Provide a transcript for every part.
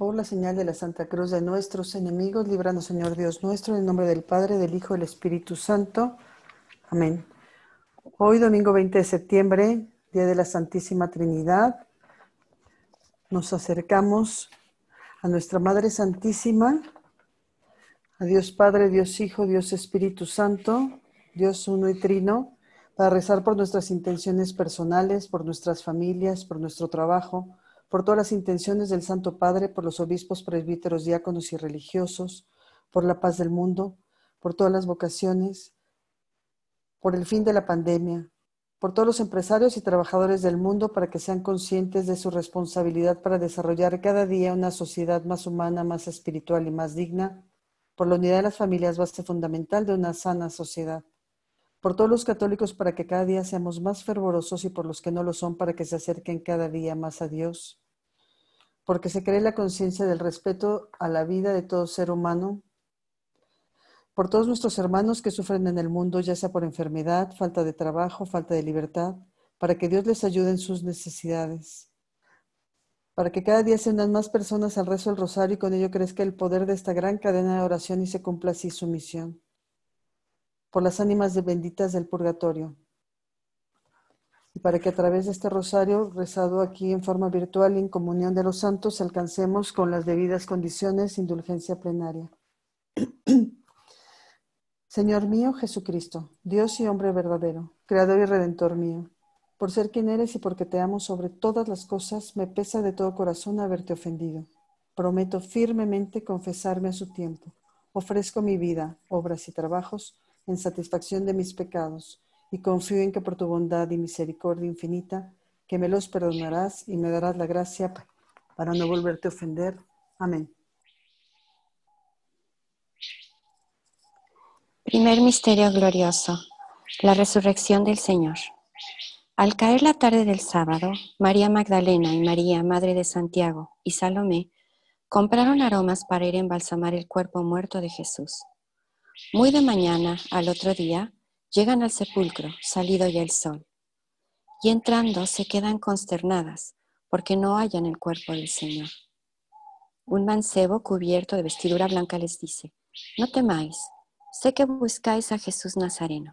Por la señal de la Santa Cruz de nuestros enemigos, líbranos, Señor Dios nuestro, en el nombre del Padre, del Hijo y del Espíritu Santo. Amén. Hoy, domingo 20 de septiembre, Día de la Santísima Trinidad, nos acercamos a nuestra Madre Santísima, a Dios Padre, Dios Hijo, Dios Espíritu Santo, Dios uno y trino, para rezar por nuestras intenciones personales, por nuestras familias, por nuestro trabajo, por todas las intenciones del Santo Padre, por los obispos, presbíteros, diáconos y religiosos, por la paz del mundo, por todas las vocaciones, por el fin de la pandemia, por todos los empresarios y trabajadores del mundo para que sean conscientes de su responsabilidad para desarrollar cada día una sociedad más humana, más espiritual y más digna, por la unidad de las familias, base fundamental de una sana sociedad. Por todos los católicos para que cada día seamos más fervorosos y por los que no lo son para que se acerquen cada día más a Dios, porque se cree la conciencia del respeto a la vida de todo ser humano, por todos nuestros hermanos que sufren en el mundo, ya sea por enfermedad, falta de trabajo, falta de libertad, para que Dios les ayude en sus necesidades, para que cada día se unan más personas al rezo del rosario y con ello crezca el poder de esta gran cadena de oración y se cumpla así su misión por las ánimas de benditas del purgatorio. Para que a través de este rosario, rezado aquí en forma virtual en comunión de los santos, alcancemos con las debidas condiciones indulgencia plenaria. Señor mío Jesucristo, Dios y hombre verdadero, Creador y Redentor mío, por ser quien eres y porque te amo sobre todas las cosas, me pesa de todo corazón haberte ofendido. Prometo firmemente confesarme a su tiempo. Ofrezco mi vida, obras y trabajos en satisfacción de mis pecados, y confío en que por tu bondad y misericordia infinita, que me los perdonarás y me darás la gracia para no volverte a ofender. Amén. Primer misterio glorioso, la resurrección del Señor. Al caer la tarde del sábado, María Magdalena y María, Madre de Santiago, y Salomé compraron aromas para ir a embalsamar el cuerpo muerto de Jesús. Muy de mañana, al otro día, llegan al sepulcro, salido ya el sol, y entrando se quedan consternadas porque no hallan el cuerpo del Señor. Un mancebo cubierto de vestidura blanca les dice, no temáis, sé que buscáis a Jesús Nazareno.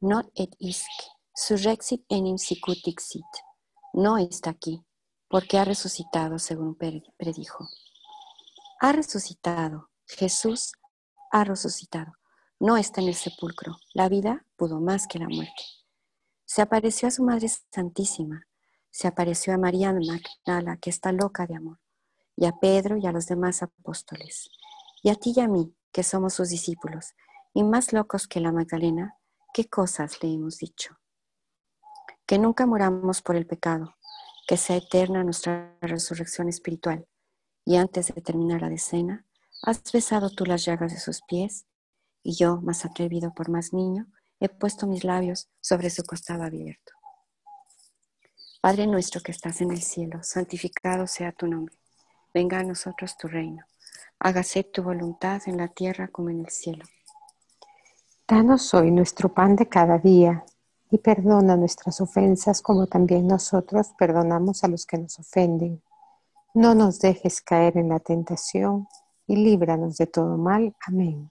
No et isc, surrexit enim sicutic sit. No está aquí, porque ha resucitado según predijo. Ha resucitado, Jesús ha resucitado. No está en el sepulcro. La vida pudo más que la muerte. Se apareció a su Madre Santísima. Se apareció a María Magdala, que está loca de amor, y a Pedro y a los demás apóstoles, y a ti y a mí, que somos sus discípulos, y más locos que la Magdalena, ¿qué cosas le hemos dicho? Que nunca muramos por el pecado, que sea eterna nuestra resurrección espiritual, y antes de terminar la decena, Has besado tú las llagas de sus pies, y yo, más atrevido por más niño, he puesto mis labios sobre su costado abierto. Padre nuestro que estás en el cielo, santificado sea tu nombre. Venga a nosotros tu reino. Hágase tu voluntad en la tierra como en el cielo. Danos hoy nuestro pan de cada día y perdona nuestras ofensas como también nosotros perdonamos a los que nos ofenden. No nos dejes caer en la tentación y líbranos de todo mal. Amén.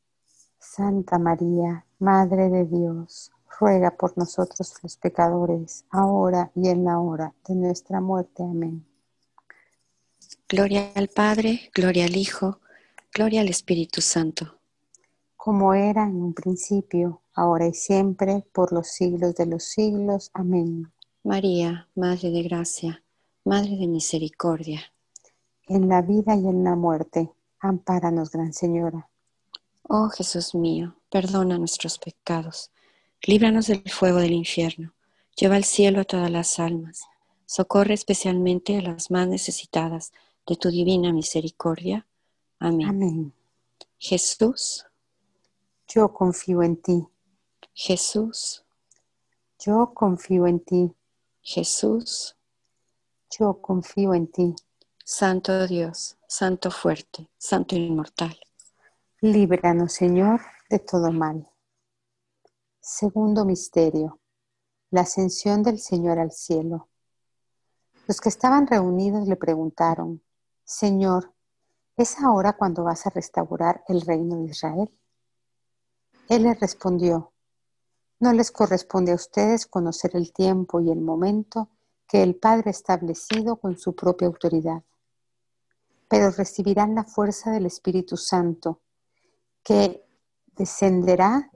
Santa María, Madre de Dios, ruega por nosotros los pecadores, ahora y en la hora de nuestra muerte. Amén. Gloria al Padre, gloria al Hijo, Gloria al Espíritu Santo. Como era en un principio, ahora y siempre, por los siglos de los siglos. Amén. María, Madre de Gracia, Madre de Misericordia. En la vida y en la muerte, ampáranos, Gran Señora. Oh Jesús mío, perdona nuestros pecados, líbranos del fuego del infierno, lleva al cielo a todas las almas, socorre especialmente a las más necesitadas de tu divina misericordia Amén. Jesús. Yo confío en ti. Jesús. Yo confío en ti. Jesús. Yo confío en ti. Santo Dios, Santo fuerte, Santo inmortal. Líbranos, Señor, de todo mal. Segundo misterio. La ascensión del Señor al cielo. Los que estaban reunidos le preguntaron, Señor, ¿es ahora cuando vas a restaurar el reino de Israel? Él les respondió, no les corresponde a ustedes conocer el tiempo y el momento que el Padre ha establecido con su propia autoridad, pero recibirán la fuerza del Espíritu Santo, que descenderá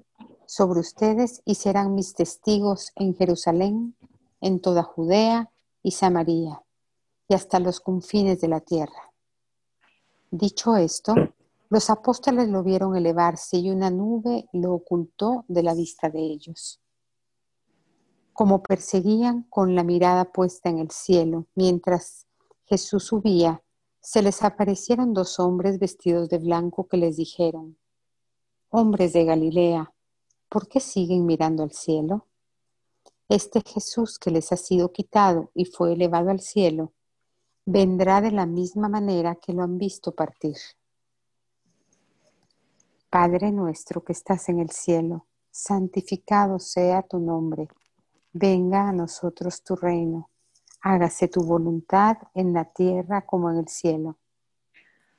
sobre ustedes y serán mis testigos en Jerusalén, en toda Judea y Samaria, y hasta los confines de la tierra. Dicho esto, los apóstoles lo vieron elevarse y una nube lo ocultó de la vista de ellos. Como perseguían con la mirada puesta en el cielo, mientras Jesús subía, se les aparecieron dos hombres vestidos de blanco que les dijeron, Hombres de Galilea, ¿por qué siguen mirando al cielo? Este Jesús que les ha sido quitado y fue elevado al cielo, vendrá de la misma manera que lo han visto partir. Padre nuestro que estás en el cielo, santificado sea tu nombre, venga a nosotros tu reino, hágase tu voluntad en la tierra como en el cielo.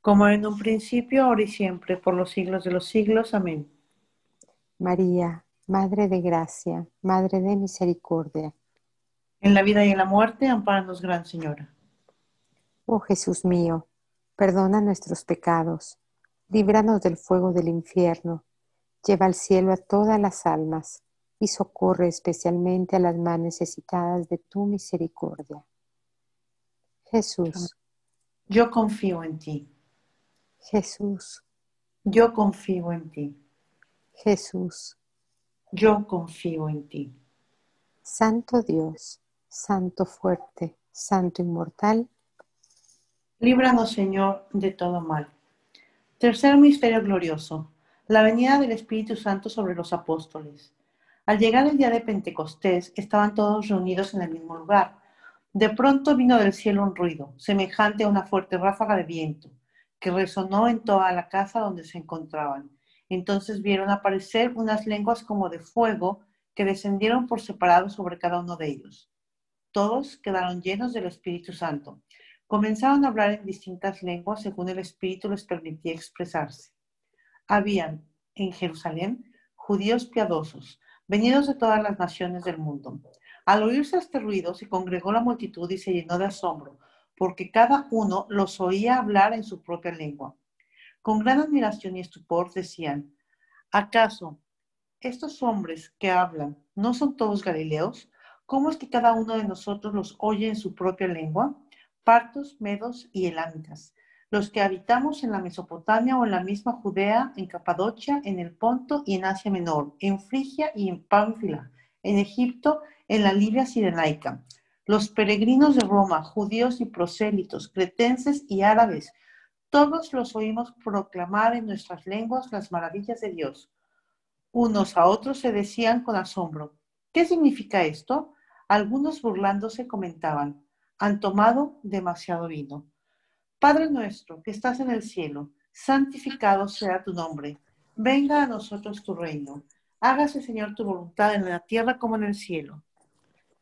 Como en un principio, ahora y siempre, por los siglos de los siglos. Amén. María, Madre de Gracia, Madre de Misericordia. En la vida y en la muerte, amparanos, Gran Señora. Oh Jesús mío, perdona nuestros pecados, líbranos del fuego del infierno Lleva al cielo a todas las almas y socorre especialmente a las más necesitadas de tu misericordia. Jesús. Yo confío en ti. Jesús. Yo confío en ti. Jesús. Yo confío en ti. Santo Dios, Santo fuerte, Santo inmortal. Líbranos, Señor, de todo mal. Tercer misterio glorioso la venida del Espíritu Santo sobre los apóstoles. Al llegar el día de Pentecostés, estaban todos reunidos en el mismo lugar. De pronto vino del cielo un ruido, semejante a una fuerte ráfaga de viento, que resonó en toda la casa donde se encontraban. Entonces vieron aparecer unas lenguas como de fuego que descendieron por separado sobre cada uno de ellos. Todos quedaron llenos del Espíritu Santo. Comenzaron a hablar en distintas lenguas según el Espíritu les permitía expresarse habían en Jerusalén judíos piadosos, venidos de todas las naciones del mundo. Al oírse este ruido, se congregó la multitud y se llenó de asombro, porque cada uno los oía hablar en su propia lengua. Con gran admiración y estupor decían, ¿acaso estos hombres que hablan no son todos galileos? ¿Cómo es que cada uno de nosotros los oye en su propia lengua? Partos, medos y elamitas los que habitamos en la Mesopotamia o en la misma Judea, en Capadocia, en el Ponto y en Asia Menor, en Frigia y en Pánfila, en Egipto, en la Libia Sirenaica, los peregrinos de Roma, judíos y prosélitos, cretenses y árabes, todos los oímos proclamar en nuestras lenguas las maravillas de Dios. Unos a otros se decían con asombro, ¿Qué significa esto? Algunos burlándose comentaban, han tomado demasiado vino. Padre nuestro que estás en el cielo, santificado sea tu nombre. Venga a nosotros tu reino. Hágase, Señor, tu voluntad en la tierra como en el cielo.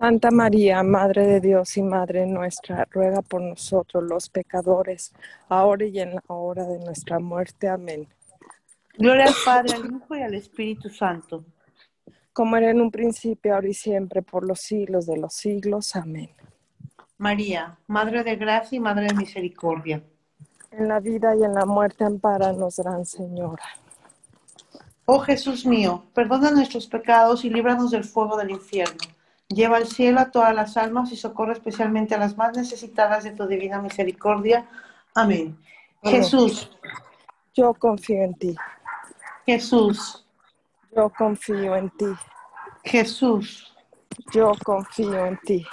Santa María, Madre de Dios y Madre nuestra, ruega por nosotros los pecadores, ahora y en la hora de nuestra muerte. Amén. Gloria al Padre, al Hijo y al Espíritu Santo. Como era en un principio, ahora y siempre, por los siglos de los siglos. Amén. María, Madre de Gracia y Madre de Misericordia. En la vida y en la muerte, amparanos, Gran Señora. Oh Jesús mío, perdona nuestros pecados y líbranos del fuego del infierno. Lleva al cielo a todas las almas y socorre especialmente a las más necesitadas de tu divina misericordia. Amén. Amén. Jesús, Yo confío en ti. Jesús, Yo confío en ti. Jesús. Yo confío en ti.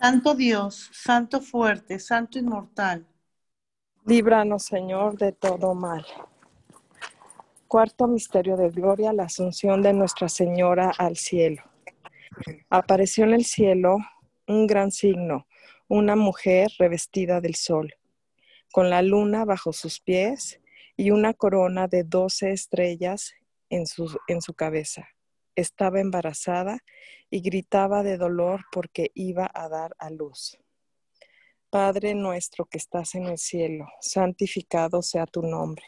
Santo Dios, Santo fuerte, Santo inmortal. Líbranos, Señor, de todo mal. Cuarto misterio de gloria, la asunción de Nuestra Señora al cielo. Apareció en el cielo un gran signo, una mujer revestida del sol, con la luna bajo sus pies y una corona de doce estrellas en su, en su cabeza. Estaba embarazada y gritaba de dolor porque iba a dar a luz. Padre nuestro que estás en el cielo, santificado sea tu nombre.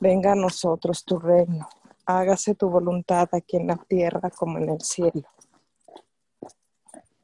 Venga a nosotros tu reino. Hágase tu voluntad aquí en la tierra como en el cielo.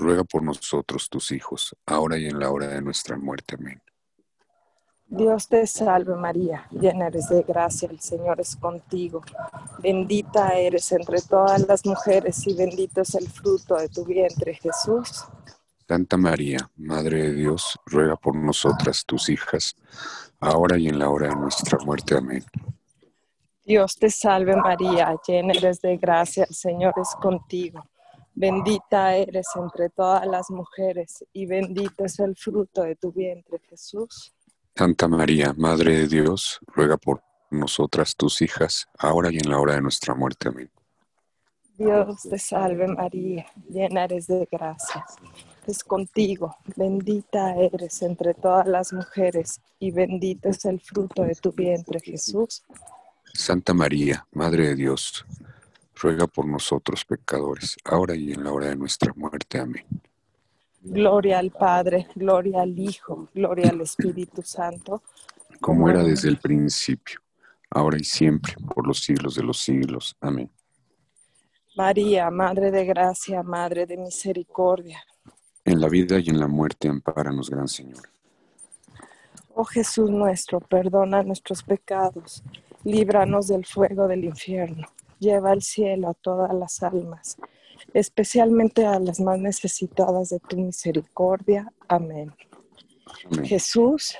ruega por nosotros tus hijos, ahora y en la hora de nuestra muerte. Amén. Dios te salve María, llena eres de gracia, el Señor es contigo. Bendita eres entre todas las mujeres y bendito es el fruto de tu vientre, Jesús. Santa María, Madre de Dios, ruega por nosotras tus hijas, ahora y en la hora de nuestra muerte. Amén. Dios te salve María, llena eres de gracia, el Señor es contigo. Bendita eres entre todas las mujeres y bendito es el fruto de tu vientre, Jesús. Santa María, Madre de Dios, ruega por nosotras tus hijas, ahora y en la hora de nuestra muerte. Amén. Dios te salve María, llena eres de gracia. Es contigo, bendita eres entre todas las mujeres y bendito es el fruto de tu vientre, Jesús. Santa María, Madre de Dios, ruega por nosotros pecadores, ahora y en la hora de nuestra muerte. Amén. Gloria al Padre, gloria al Hijo, gloria al Espíritu Santo. Como era desde el principio, ahora y siempre, por los siglos de los siglos. Amén. María, Madre de Gracia, Madre de Misericordia. En la vida y en la muerte, ampáranos, Gran Señor. Oh Jesús nuestro, perdona nuestros pecados, líbranos del fuego del infierno lleva al cielo a todas las almas, especialmente a las más necesitadas de tu misericordia. Amén. Jesús.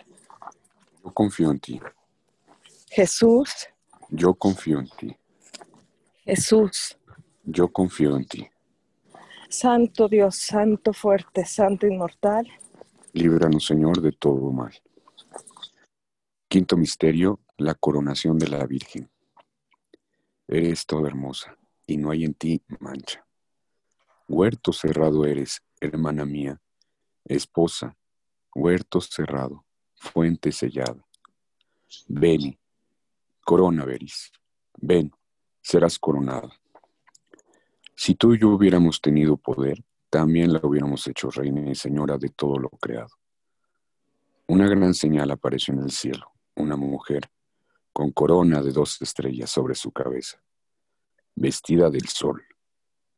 Yo confío en ti. Jesús. Yo confío en ti. Jesús. Yo confío en ti. Santo Dios, Santo fuerte, Santo inmortal. Líbranos, Señor, de todo mal. Quinto misterio, la coronación de la Virgen. Eres toda hermosa, y no hay en ti mancha. Huerto cerrado eres, hermana mía, esposa, huerto cerrado, fuente sellada. Ven, corona veris, ven, serás coronada. Si tú y yo hubiéramos tenido poder, también la hubiéramos hecho reina y señora de todo lo creado. Una gran señal apareció en el cielo, una mujer con corona de dos estrellas sobre su cabeza, vestida del sol,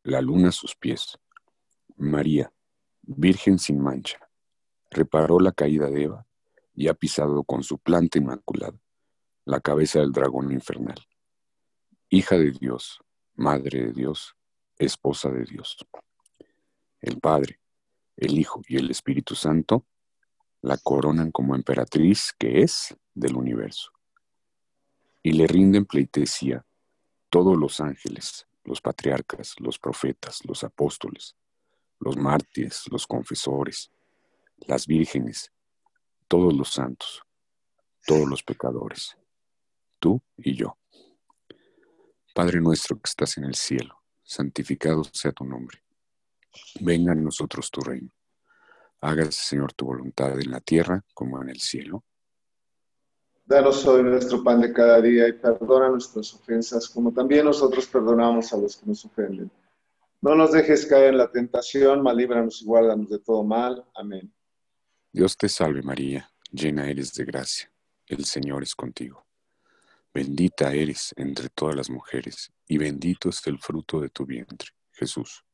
la luna a sus pies. María, Virgen sin mancha, reparó la caída de Eva y ha pisado con su planta inmaculada la cabeza del dragón infernal. Hija de Dios, Madre de Dios, Esposa de Dios. El Padre, el Hijo y el Espíritu Santo la coronan como emperatriz que es del universo. Y le rinden pleitesía todos los ángeles, los patriarcas, los profetas, los apóstoles, los mártires, los confesores, las vírgenes, todos los santos, todos los pecadores, tú y yo. Padre nuestro que estás en el cielo, santificado sea tu nombre. Venga a nosotros tu reino. Hágase, Señor, tu voluntad en la tierra como en el cielo. Danos hoy nuestro pan de cada día y perdona nuestras ofensas como también nosotros perdonamos a los que nos ofenden. No nos dejes caer en la tentación, mas líbranos y guárdanos de todo mal. Amén. Dios te salve María, llena eres de gracia. El Señor es contigo. Bendita eres entre todas las mujeres, y bendito es el fruto de tu vientre, Jesús.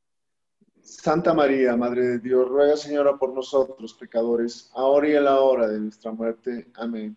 Santa María, Madre de Dios, ruega Señora por nosotros pecadores, ahora y en la hora de nuestra muerte. Amén.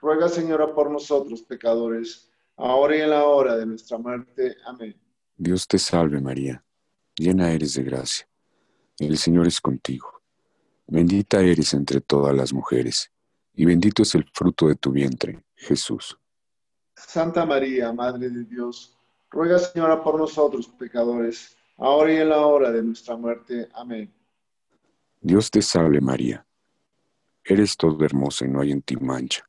ruega Señora por nosotros pecadores, ahora y en la hora de nuestra muerte. Amén. Dios te salve María, llena eres de gracia. El Señor es contigo. Bendita eres entre todas las mujeres, y bendito es el fruto de tu vientre, Jesús. Santa María, Madre de Dios, ruega Señora por nosotros pecadores, ahora y en la hora de nuestra muerte. Amén. Dios te salve María, eres toda hermosa y no hay en ti mancha.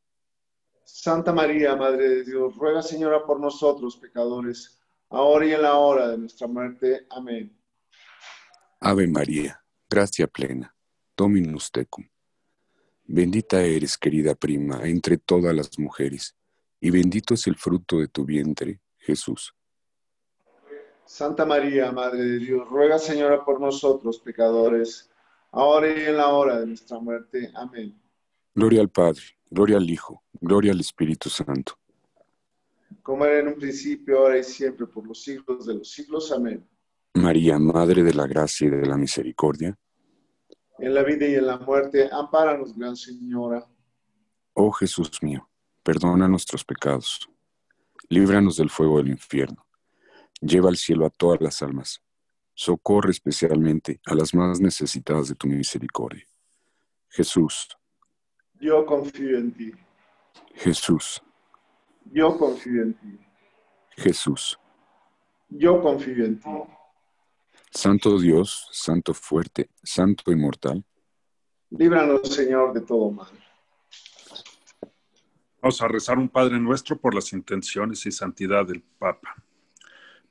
Santa María, Madre de Dios, ruega Señora por nosotros pecadores, ahora y en la hora de nuestra muerte. Amén. Ave María, gracia plena, Dominus tecum. Bendita eres, querida prima, entre todas las mujeres, y bendito es el fruto de tu vientre, Jesús. Santa María, Madre de Dios, ruega Señora por nosotros pecadores, ahora y en la hora de nuestra muerte. Amén. Gloria al Padre, gloria al Hijo, gloria al Espíritu Santo. Como era en un principio, ahora y siempre, por los siglos de los siglos. Amén. María, Madre de la Gracia y de la Misericordia. En la vida y en la muerte, ampáranos, Gran Señora. Oh Jesús mío, perdona nuestros pecados, líbranos del fuego del infierno, lleva al cielo a todas las almas, socorre especialmente a las más necesitadas de tu misericordia. Jesús, Yo confío en ti. Jesús, Yo confío en ti. Jesús. Yo confío en ti. Santo Dios, Santo fuerte, Santo inmortal, Líbranos, Señor, de todo mal. Vamos a rezar un Padre nuestro por las intenciones y santidad del Papa.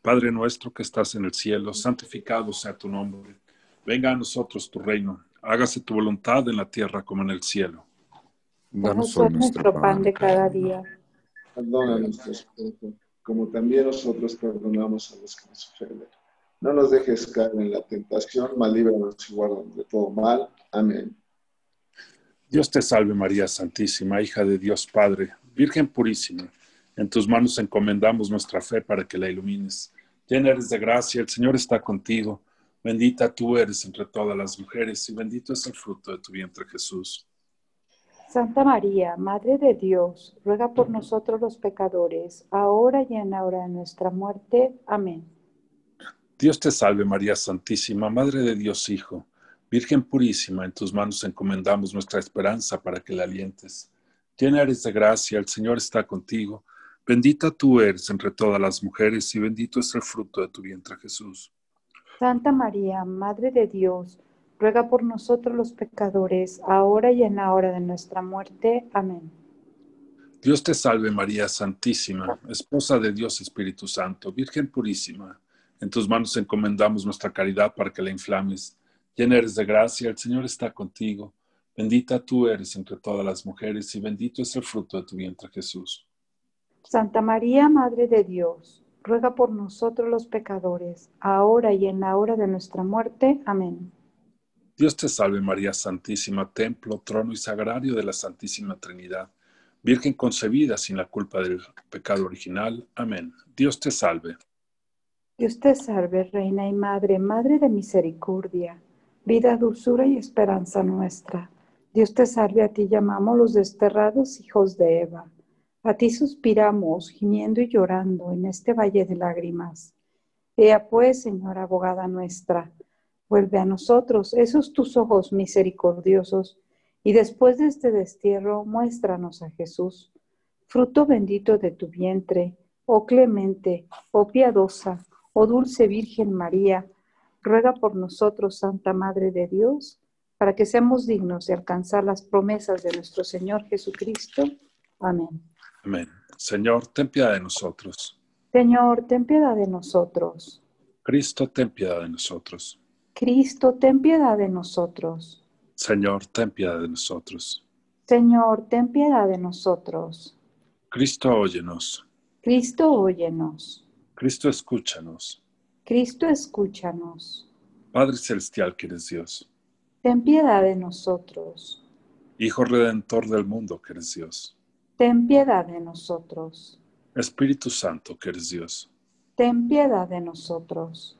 Padre nuestro que estás en el cielo, santificado sea tu nombre. Venga a nosotros tu reino. Hágase tu voluntad en la tierra como en el cielo. Danos hoy nuestro pan de cada día. Perdona nuestros pecados, como también nosotros perdonamos a los que nos ofenden. No nos dejes caer en la tentación, mas líbranos y guárdanos de todo mal. Amén. Dios te salve María Santísima, hija de Dios Padre, Virgen purísima. En tus manos encomendamos nuestra fe para que la ilumines. Llena eres de gracia, el Señor está contigo. Bendita tú eres entre todas las mujeres y bendito es el fruto de tu vientre Jesús. Santa María, Madre de Dios, ruega por nosotros los pecadores, ahora y en la hora de nuestra muerte. Amén. Dios te salve María Santísima, Madre de Dios Hijo, Virgen purísima, en tus manos encomendamos nuestra esperanza para que la alientes. Llena eres de gracia, el Señor está contigo. Bendita tú eres entre todas las mujeres y bendito es el fruto de tu vientre Jesús. Santa María, Madre de Dios, ruega por nosotros los pecadores, ahora y en la hora de nuestra muerte. Amén. Dios te salve María Santísima, Esposa de Dios Espíritu Santo, Virgen purísima. En tus manos encomendamos nuestra caridad para que la inflames. Llena eres de gracia, el Señor está contigo. Bendita tú eres entre todas las mujeres y bendito es el fruto de tu vientre Jesús. Santa María, Madre de Dios, ruega por nosotros los pecadores, ahora y en la hora de nuestra muerte. Amén. Dios te salve María Santísima, templo, trono y sagrario de la Santísima Trinidad, Virgen concebida sin la culpa del pecado original. Amén. Dios te salve. Dios te salve, Reina y Madre, Madre de misericordia, vida, dulzura y esperanza nuestra. Dios te salve, a ti llamamos los desterrados hijos de Eva. A ti suspiramos, gimiendo y llorando en este valle de lágrimas. Ea pues, Señora abogada nuestra, vuelve a nosotros esos tus ojos misericordiosos, y después de este destierro, muéstranos a Jesús, fruto bendito de tu vientre, oh clemente, oh piadosa, Oh dulce Virgen María, ruega por nosotros, Santa Madre de Dios, para que seamos dignos de alcanzar las promesas de nuestro Señor Jesucristo. Amén. Amén. Señor, ten piedad de nosotros. Señor, ten piedad de nosotros. Cristo, ten piedad de nosotros. Cristo, ten piedad de nosotros. Señor, ten piedad de nosotros. Señor, ten piedad de nosotros. Cristo, óyenos. Cristo, óyenos. Cristo, escúchanos. Cristo, escúchanos. Padre Celestial que eres Dios. Ten piedad de nosotros. Hijo Redentor del mundo que eres Dios. Ten piedad de nosotros. Espíritu Santo que eres Dios. Ten piedad de nosotros.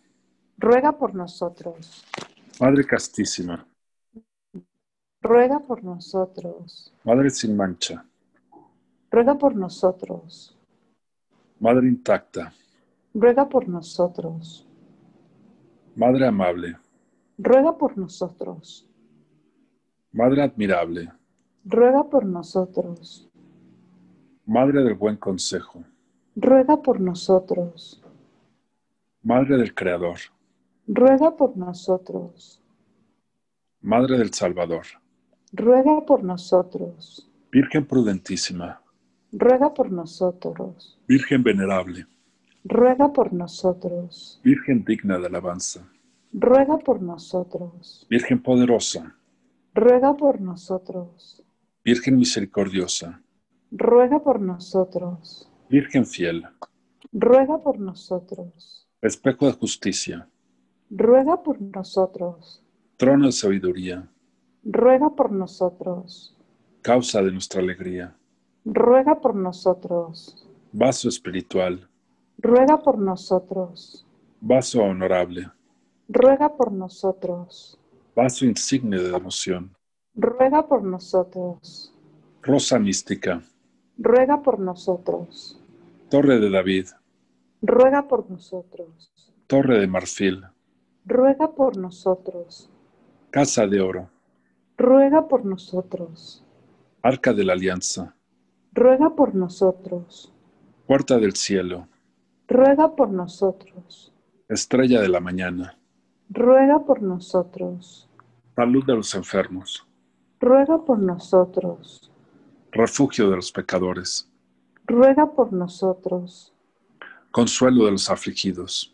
ruega por nosotros. Madre Castísima, ruega por nosotros. Madre sin mancha, ruega por nosotros. Madre intacta, ruega por nosotros. Madre amable, ruega por nosotros. Madre admirable, ruega por nosotros. Madre del buen consejo, ruega por nosotros. Madre del Creador, ruega por nosotros. Madre del Salvador, ruega por nosotros. Virgen prudentísima, ruega por nosotros. Virgen venerable, ruega por nosotros. Virgen digna de alabanza, ruega por nosotros. Virgen poderosa, ruega por nosotros. Virgen misericordiosa, ruega por nosotros. Virgen fiel, ruega por nosotros. Espejo de justicia, ruega por nosotros. Trono de sabiduría, ruega por nosotros. Causa de nuestra alegría ruega por nosotros. Vaso espiritual, ruega por nosotros. Vaso honorable, ruega por nosotros. Vaso insigne de devoción, ruega por nosotros. Rosa mística, ruega por nosotros. Torre de David, ruega por nosotros. Torre de marfil, ruega por nosotros. Casa de oro, ruega por nosotros. Arca de la Alianza, ruega por nosotros. Puerta del Cielo, Ruega por nosotros. Estrella de la Mañana, Ruega por nosotros. Salud de los enfermos, Ruega por nosotros. Refugio de los pecadores, Ruega por nosotros. Consuelo de los afligidos,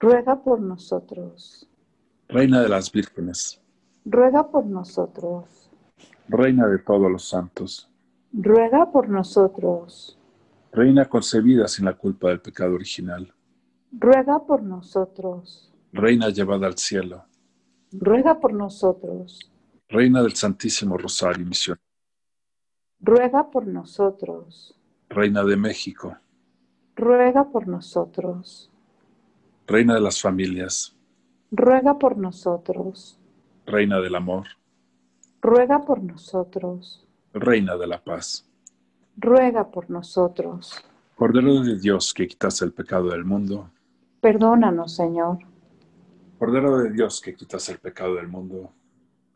Ruega por nosotros. Reina de las vírgenes, Ruega por nosotros. Reina de todos los santos, Ruega por nosotros. Reina concebida sin la culpa del pecado original, Ruega por nosotros. Reina llevada al cielo, Ruega por nosotros. Reina del Santísimo Rosario y Misión, Ruega por nosotros. Reina de México, Ruega por nosotros. Reina de las familias, Ruega por nosotros. Reina del amor, Ruega por nosotros. Reina de la paz, Ruega por nosotros. Cordero de Dios que quitas el pecado del mundo, Perdónanos, Señor. Cordero de Dios que quitas el pecado del mundo,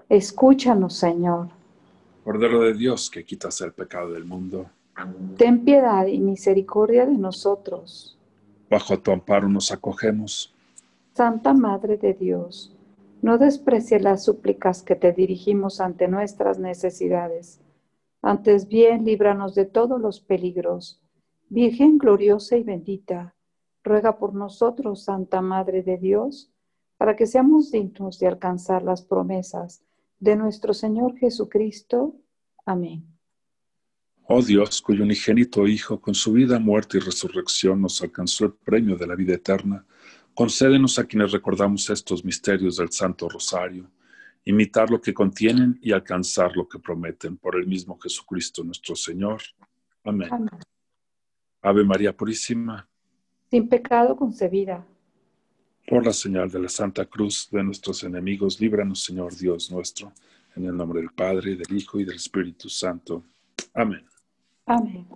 Escúchanos, Señor. Cordero de Dios que quitas el pecado del mundo, Ten piedad y misericordia de nosotros. Bajo tu amparo nos acogemos. Santa Madre de Dios, no desprecie las súplicas que te dirigimos ante nuestras necesidades. Antes bien, líbranos de todos los peligros. Virgen gloriosa y bendita, ruega por nosotros, Santa Madre de Dios, para que seamos dignos de alcanzar las promesas de nuestro Señor Jesucristo. Amén. Oh Dios, cuyo unigénito Hijo, con su vida, muerte y resurrección, nos alcanzó el premio de la vida eterna, concédenos a quienes recordamos estos misterios del Santo Rosario, imitar lo que contienen y alcanzar lo que prometen por el mismo Jesucristo nuestro Señor. Amén. Amén. Ave María Purísima, Sin pecado concebida. por la señal de la Santa Cruz de nuestros enemigos, líbranos, Señor Dios nuestro, en el nombre del Padre, del Hijo y del Espíritu Santo. Amén. Amén.